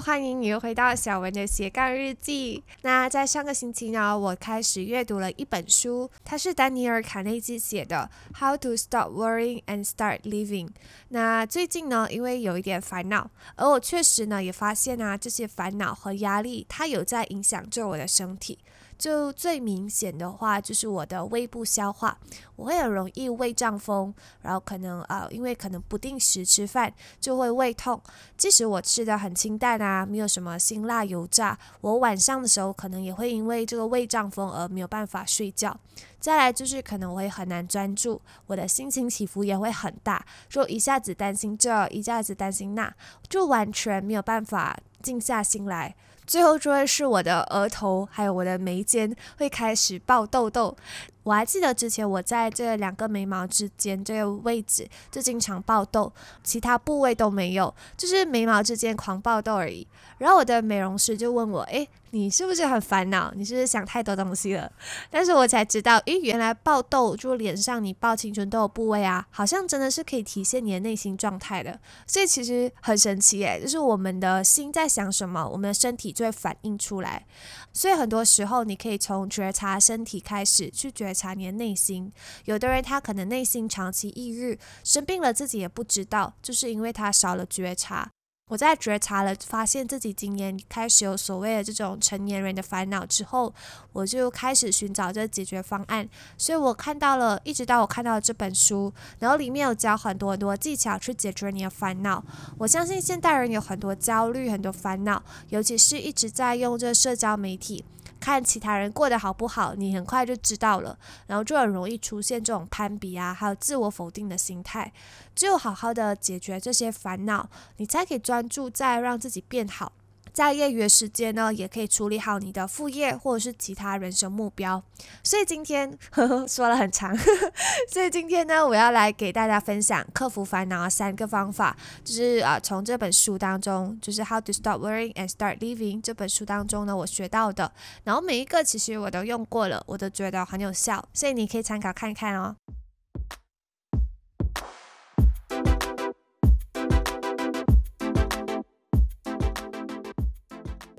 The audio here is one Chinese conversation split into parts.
欢迎你又回到小文的斜杠日记。那在上个星期呢，我开始阅读了一本书，它是丹尼尔·卡内基写的《How to Stop Worrying and Start Living》。那最近呢，因为有一点烦恼，而我确实呢也发现啊，这些烦恼和压力，它有在影响着我的身体。就最明显的话，就是我的胃部消化，我会很容易胃胀风，然后可能呃，因为可能不定时吃饭，就会胃痛。即使我吃的很清淡啊，没有什么辛辣油炸，我晚上的时候可能也会因为这个胃胀风而没有办法睡觉。再来就是可能我会很难专注，我的心情起伏也会很大，就一下子担心这，一下子担心那，就完全没有办法静下心来。最后就会是我的额头，还有我的眉间会开始爆痘痘。我还记得之前我在这两个眉毛之间这个位置就经常爆痘，其他部位都没有，就是眉毛之间狂爆痘而已。然后我的美容师就问我：“诶，你是不是很烦恼？你是不是想太多东西了？”但是我才知道，诶，原来爆痘就脸上你爆青春痘的部位啊，好像真的是可以体现你的内心状态的。所以其实很神奇诶，就是我们的心在想什么，我们的身体就会反映出来。所以很多时候你可以从觉察身体开始去觉觉察你的内心。有的人他可能内心长期抑郁，生病了自己也不知道，就是因为他少了觉察。我在觉察了，发现自己今年开始有所谓的这种成年人的烦恼之后，我就开始寻找这解决方案。所以我看到了，一直到我看到了这本书，然后里面有教很多很多技巧去解决你的烦恼。我相信现代人有很多焦虑、很多烦恼，尤其是一直在用这社交媒体。看其他人过得好不好，你很快就知道了，然后就很容易出现这种攀比啊，还有自我否定的心态。只有好好的解决这些烦恼，你才可以专注在让自己变好。在业余时间呢，也可以处理好你的副业或者是其他人生目标。所以今天呵呵说了很长，所以今天呢，我要来给大家分享克服烦恼的三个方法，就是啊，从这本书当中，就是《How to Stop Worrying and Start Living》这本书当中呢，我学到的。然后每一个其实我都用过了，我都觉得很有效，所以你可以参考看看哦。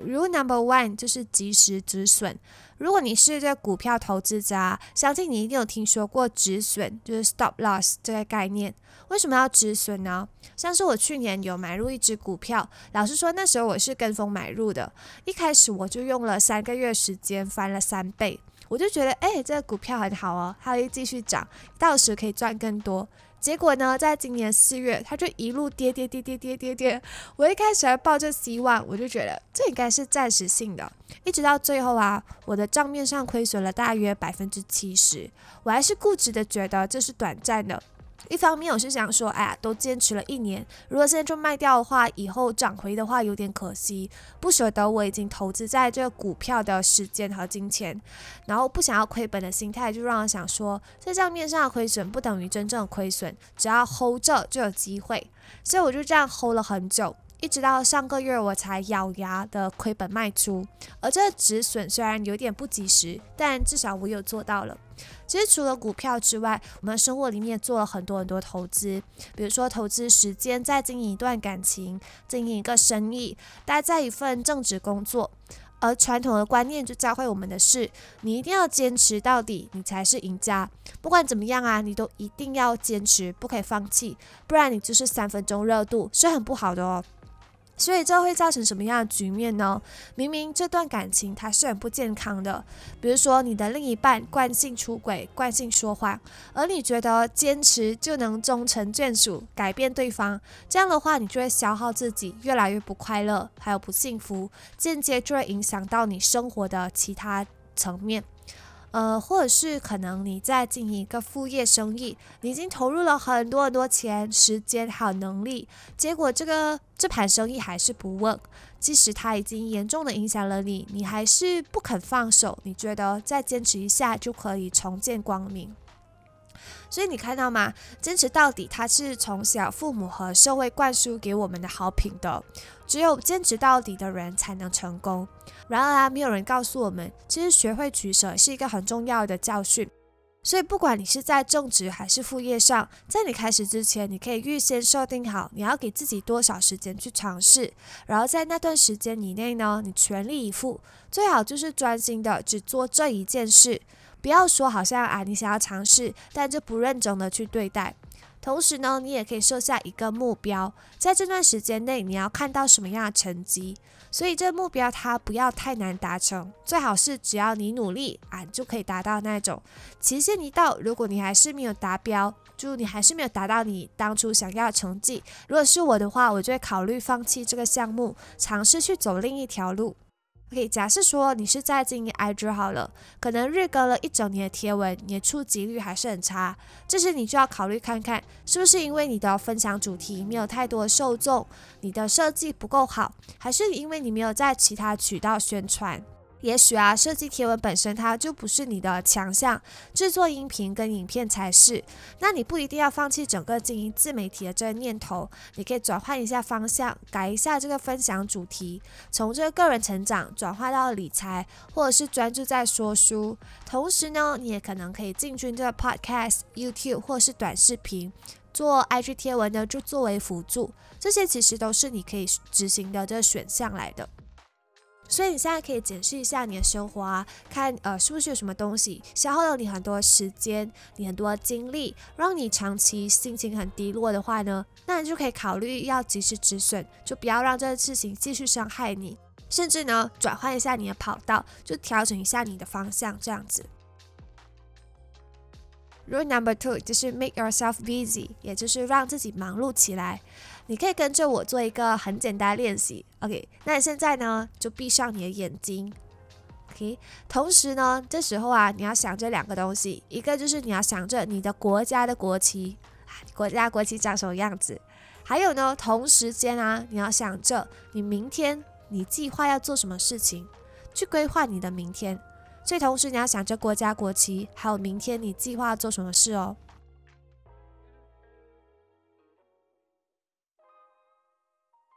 Rule number one 就是及时止损。如果你是这股票投资者，相信你一定有听说过止损，就是 stop loss 这个概念。为什么要止损呢？像是我去年有买入一只股票，老实说那时候我是跟风买入的，一开始我就用了三个月时间翻了三倍，我就觉得哎，这个股票很好哦，它会继续涨，到时可以赚更多。结果呢，在今年四月，它就一路跌跌跌跌跌跌跌。我一开始还抱着希望，我就觉得这应该是暂时性的。一直到最后啊，我的账面上亏损了大约百分之七十，我还是固执的觉得这是短暂的。一方面我是想说，哎呀，都坚持了一年，如果现在就卖掉的话，以后涨回的话有点可惜，不舍得我已经投资在这个股票的时间和金钱，然后不想要亏本的心态，就让我想说，在账面上的亏损不等于真正的亏损，只要 hold 着就有机会，所以我就这样 hold 了很久。一直到上个月，我才咬牙的亏本卖出。而这止损虽然有点不及时，但至少我有做到了。其实除了股票之外，我们生活里面做了很多很多投资，比如说投资时间在经营一段感情，经营一个生意，待在一份正职工作。而传统的观念就教会我们的是，你一定要坚持到底，你才是赢家。不管怎么样啊，你都一定要坚持，不可以放弃，不然你就是三分钟热度，是很不好的哦。所以这会造成什么样的局面呢？明明这段感情它是很不健康的，比如说你的另一半惯性出轨、惯性说谎，而你觉得坚持就能终成眷属、改变对方，这样的话你就会消耗自己，越来越不快乐，还有不幸福，间接就会影响到你生活的其他层面。呃，或者是可能你在经营一个副业生意，你已经投入了很多很多钱、时间还有能力，结果这个这盘生意还是不稳，即使它已经严重的影响了你，你还是不肯放手，你觉得再坚持一下就可以重见光明。所以你看到吗？坚持到底，它是从小父母和社会灌输给我们的好品德。只有坚持到底的人才能成功。然而啊，没有人告诉我们，其实学会取舍是一个很重要的教训。所以，不管你是在正职还是副业上，在你开始之前，你可以预先设定好你要给自己多少时间去尝试，然后在那段时间以内呢，你全力以赴，最好就是专心的只做这一件事，不要说好像啊你想要尝试，但就不认真的去对待。同时呢，你也可以设下一个目标，在这段时间内你要看到什么样的成绩。所以这目标它不要太难达成，最好是只要你努力啊就可以达到那种。期限一到，如果你还是没有达标，就你还是没有达到你当初想要的成绩，如果是我的话，我就会考虑放弃这个项目，尝试去走另一条路。可以假设说你是在经营 IG 好了，可能日更了一整年的贴文，你的触及率还是很差，这时你就要考虑看看，是不是因为你的分享主题没有太多受众，你的设计不够好，还是因为你没有在其他渠道宣传？也许啊，设计贴文本身它就不是你的强项，制作音频跟影片才是。那你不一定要放弃整个经营自媒体的这个念头，你可以转换一下方向，改一下这个分享主题，从这个个人成长转化到理财，或者是专注在说书。同时呢，你也可能可以进军这个 Podcast、YouTube 或是短视频，做 IG 贴文呢，就作为辅助。这些其实都是你可以执行的这个选项来的。所以你现在可以检视一下你的生活啊，看呃是不是有什么东西消耗了你很多时间、你很多精力，让你长期心情很低落的话呢，那你就可以考虑要及时止损，就不要让这个事情继续伤害你，甚至呢转换一下你的跑道，就调整一下你的方向，这样子。Rule number two 就是 make yourself busy，也就是让自己忙碌起来。你可以跟着我做一个很简单的练习，OK？那你现在呢，就闭上你的眼睛，OK？同时呢，这时候啊，你要想着两个东西，一个就是你要想着你的国家的国旗，国家国旗长什么样子；还有呢，同时间啊，你要想着你明天你计划要做什么事情，去规划你的明天。所以同时你要想着国家国旗，还有明天你计划做什么事哦。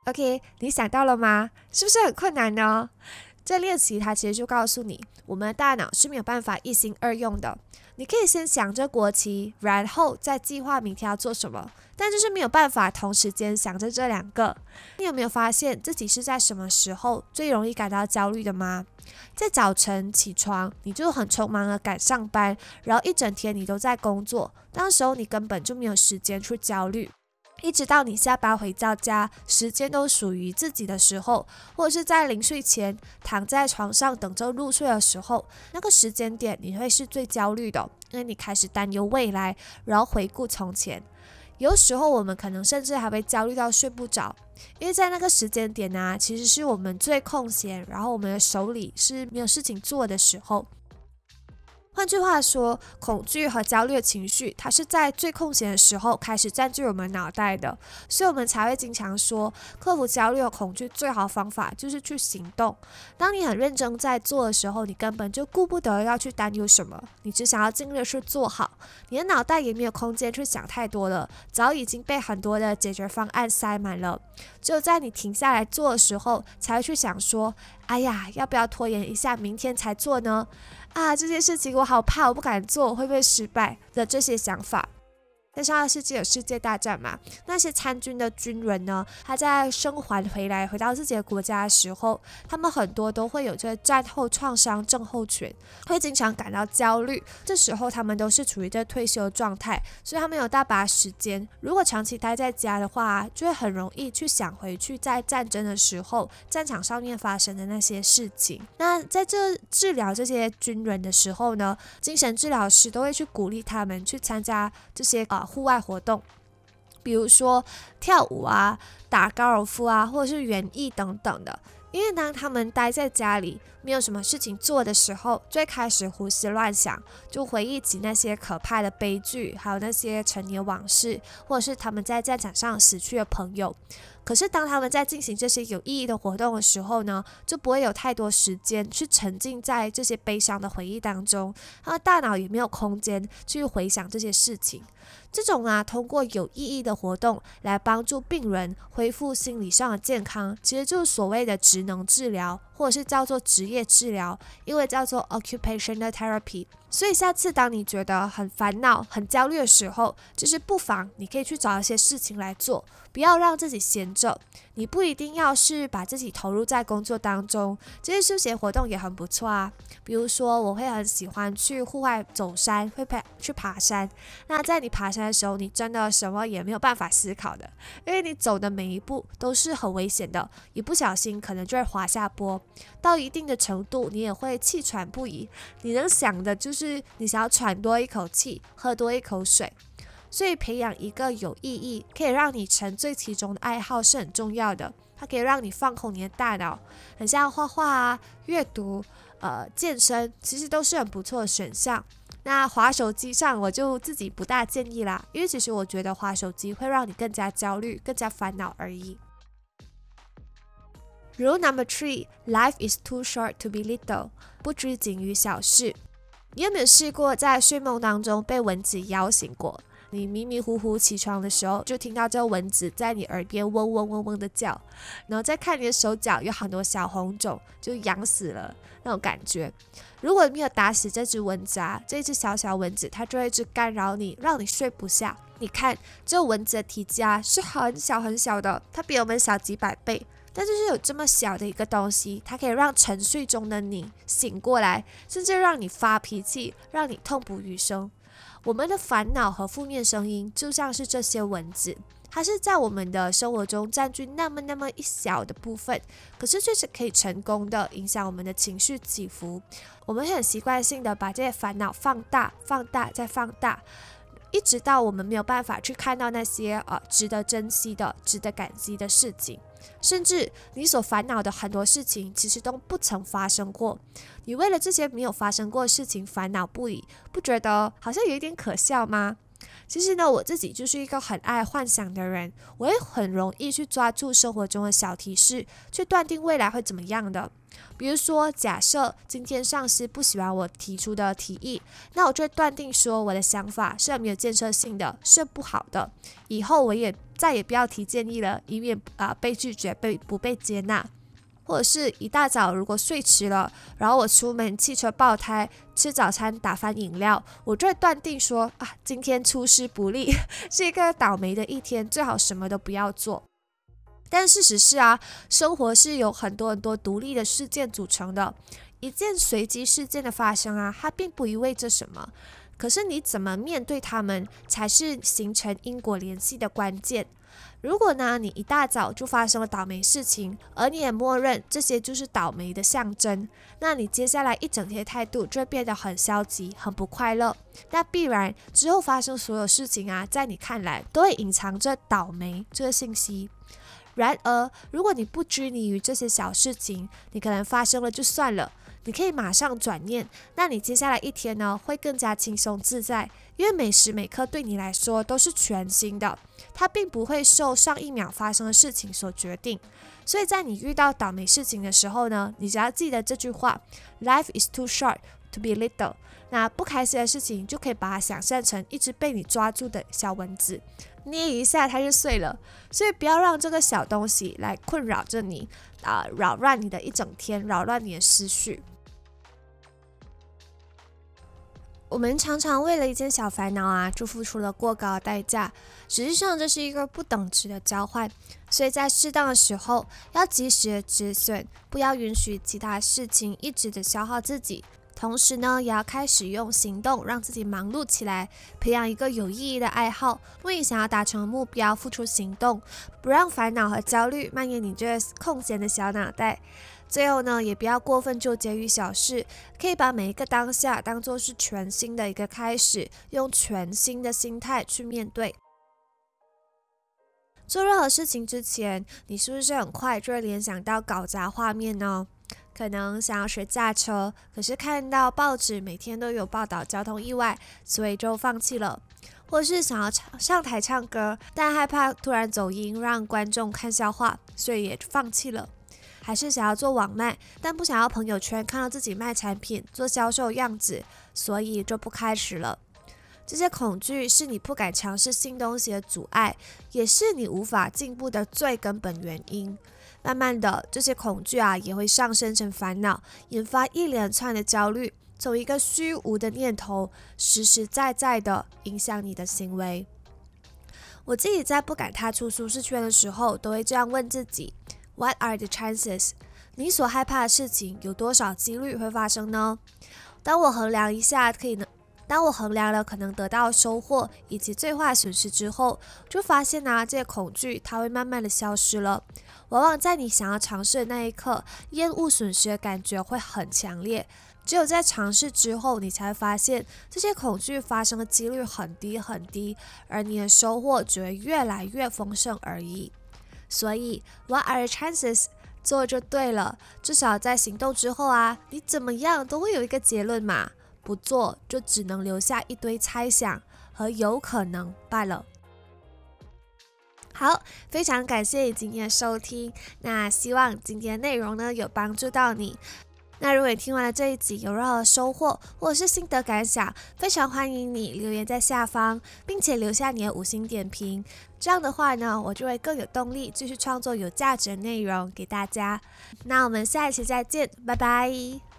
OK，你想到了吗？是不是很困难呢？这练习它其实就告诉你，我们的大脑是没有办法一心二用的。你可以先想着国旗，然后再计划明天要做什么，但就是没有办法同时间想着这两个。你有没有发现自己是在什么时候最容易感到焦虑的吗？在早晨起床，你就很匆忙的赶上班，然后一整天你都在工作，那时候你根本就没有时间去焦虑。一直到你下班回到家，时间都属于自己的时候，或者是在临睡前躺在床上等着入睡的时候，那个时间点你会是最焦虑的，因为你开始担忧未来，然后回顾从前。有时候我们可能甚至还会焦虑到睡不着，因为在那个时间点呢，其实是我们最空闲，然后我们的手里是没有事情做的时候。换句话说，恐惧和焦虑的情绪，它是在最空闲的时候开始占据我们脑袋的，所以我们才会经常说，克服焦虑和恐惧最好的方法就是去行动。当你很认真在做的时候，你根本就顾不得要去担忧什么，你只想要尽力去做好，你的脑袋也没有空间去想太多了，早已经被很多的解决方案塞满了。只有在你停下来做的时候，才会去想说，哎呀，要不要拖延一下，明天才做呢？啊，这件事情我好怕，我不敢做，会不会失败的这些想法。在上个世纪有世界大战嘛？那些参军的军人呢？他在生还回来，回到自己的国家的时候，他们很多都会有这个战后创伤症候群，会经常感到焦虑。这时候他们都是处于这退休状态，所以他们有大把时间。如果长期待在家的话，就会很容易去想回去在战争的时候，战场上面发生的那些事情。那在这治疗这些军人的时候呢，精神治疗师都会去鼓励他们去参加这些啊。户外活动，比如说跳舞啊、打高尔夫啊，或者是园艺等等的。因为当他们待在家里没有什么事情做的时候，最开始胡思乱想，就回忆起那些可怕的悲剧，还有那些陈年往事，或者是他们在战场上死去的朋友。可是，当他们在进行这些有意义的活动的时候呢，就不会有太多时间去沉浸在这些悲伤的回忆当中，他的大脑也没有空间去回想这些事情。这种啊，通过有意义的活动来帮助病人恢复心理上的健康，其实就是所谓的职能治疗或者是叫做职业治疗，因为叫做 occupational therapy。所以下次当你觉得很烦恼、很焦虑的时候，就是不妨你可以去找一些事情来做，不要让自己闲着。你不一定要是把自己投入在工作当中，这些休闲活动也很不错啊。比如说，我会很喜欢去户外走山，会爬去爬山。那在你爬山的时候，你真的什么也没有办法思考的，因为你走的每一步都是很危险的，一不小心可能就会滑下坡。到一定的程度，你也会气喘不已。你能想的就是你想要喘多一口气，喝多一口水。所以培养一个有意义、可以让你沉醉其中的爱好是很重要的。它可以让你放空你的大脑，很像画画啊、阅读、呃、健身，其实都是很不错的选项。那滑手机上，我就自己不大建议啦，因为其实我觉得滑手机会让你更加焦虑、更加烦恼而已。Rule number three: Life is too short to be little. 不拘谨于小事。你有没有试过在睡梦当中被蚊子咬醒过？你迷迷糊糊起床的时候，就听到这个蚊子在你耳边嗡嗡嗡嗡的叫，然后再看你的手脚有很多小红肿，就痒死了那种感觉。如果没有打死这只蚊子啊，这只小小蚊子它就会一直干扰你，让你睡不下。你看，这蚊子的体积啊是很小很小的，它比我们小几百倍。但就是有这么小的一个东西，它可以让沉睡中的你醒过来，甚至让你发脾气，让你痛不欲生。我们的烦恼和负面声音就像是这些蚊子，它是在我们的生活中占据那么那么一小的部分，可是却是可以成功的影响我们的情绪起伏。我们很习惯性的把这些烦恼放大、放大再放大，一直到我们没有办法去看到那些呃值得珍惜的、值得感激的事情。甚至你所烦恼的很多事情，其实都不曾发生过。你为了这些没有发生过的事情烦恼不已，不觉得好像有一点可笑吗？其实呢，我自己就是一个很爱幻想的人，我也很容易去抓住生活中的小提示，去断定未来会怎么样的。比如说，假设今天上司不喜欢我提出的提议，那我就会断定说我的想法是没有建设性的，是不好的。以后我也再也不要提建议了，以免啊被拒绝、被不被接纳。或者是一大早如果睡迟了，然后我出门汽车爆胎，吃早餐打翻饮料，我就会断定说啊今天出师不利，是一个倒霉的一天，最好什么都不要做。但事实是啊，生活是由很多很多独立的事件组成的。一件随机事件的发生啊，它并不意味着什么。可是你怎么面对他们，才是形成因果联系的关键。如果呢，你一大早就发生了倒霉事情，而你也默认这些就是倒霉的象征，那你接下来一整天态度就会变得很消极、很不快乐。那必然之后发生所有事情啊，在你看来都会隐藏着倒霉这个信息。然而，如果你不拘泥于这些小事情，你可能发生了就算了，你可以马上转念，那你接下来一天呢会更加轻松自在，因为每时每刻对你来说都是全新的，它并不会受上一秒发生的事情所决定。所以在你遇到倒霉事情的时候呢，你只要记得这句话：Life is too short to be little。那不开心的事情就可以把它想象成一只被你抓住的小蚊子。捏一下它就碎了，所以不要让这个小东西来困扰着你，啊，扰乱你的一整天，扰乱你的思绪。我们常常为了一件小烦恼啊，就付出了过高的代价。实际上，这是一个不等值的交换。所以在适当的时候，要及时的止损，不要允许其他事情一直的消耗自己。同时呢，也要开始用行动让自己忙碌起来，培养一个有意义的爱好，为你想要达成的目标付出行动，不让烦恼和焦虑蔓延你这空闲的小脑袋。最后呢，也不要过分纠结于小事，可以把每一个当下当做是全新的一个开始，用全新的心态去面对。做任何事情之前，你是不是很快就会联想到搞砸画面呢？可能想要学驾车，可是看到报纸每天都有报道交通意外，所以就放弃了；或是想要唱上台唱歌，但害怕突然走音让观众看笑话，所以也放弃了；还是想要做网卖，但不想要朋友圈看到自己卖产品做销售样子，所以就不开始了。这些恐惧是你不敢尝试新东西的阻碍，也是你无法进步的最根本原因。慢慢的，这些恐惧啊也会上升成烦恼，引发一连串的焦虑，从一个虚无的念头，实实在在的影响你的行为。我自己在不敢踏出舒适圈的时候，都会这样问自己：What are the chances？你所害怕的事情有多少几率会发生呢？当我衡量一下可以能，当我衡量了可能得到收获以及最坏损失之后，就发现呢，这些恐惧它会慢慢的消失了。往往在你想要尝试的那一刻，厌恶损失的感觉会很强烈。只有在尝试之后，你才会发现这些恐惧发生的几率很低很低，而你的收获只会越来越丰盛而已。所以，What are the chances？做就对了，至少在行动之后啊，你怎么样都会有一个结论嘛。不做就只能留下一堆猜想和有可能罢了。好，非常感谢你今天的收听。那希望今天的内容呢有帮助到你。那如果你听完了这一集有任何收获或者是心得感想，非常欢迎你留言在下方，并且留下你的五星点评。这样的话呢，我就会更有动力继续创作有价值的内容给大家。那我们下一期再见，拜拜。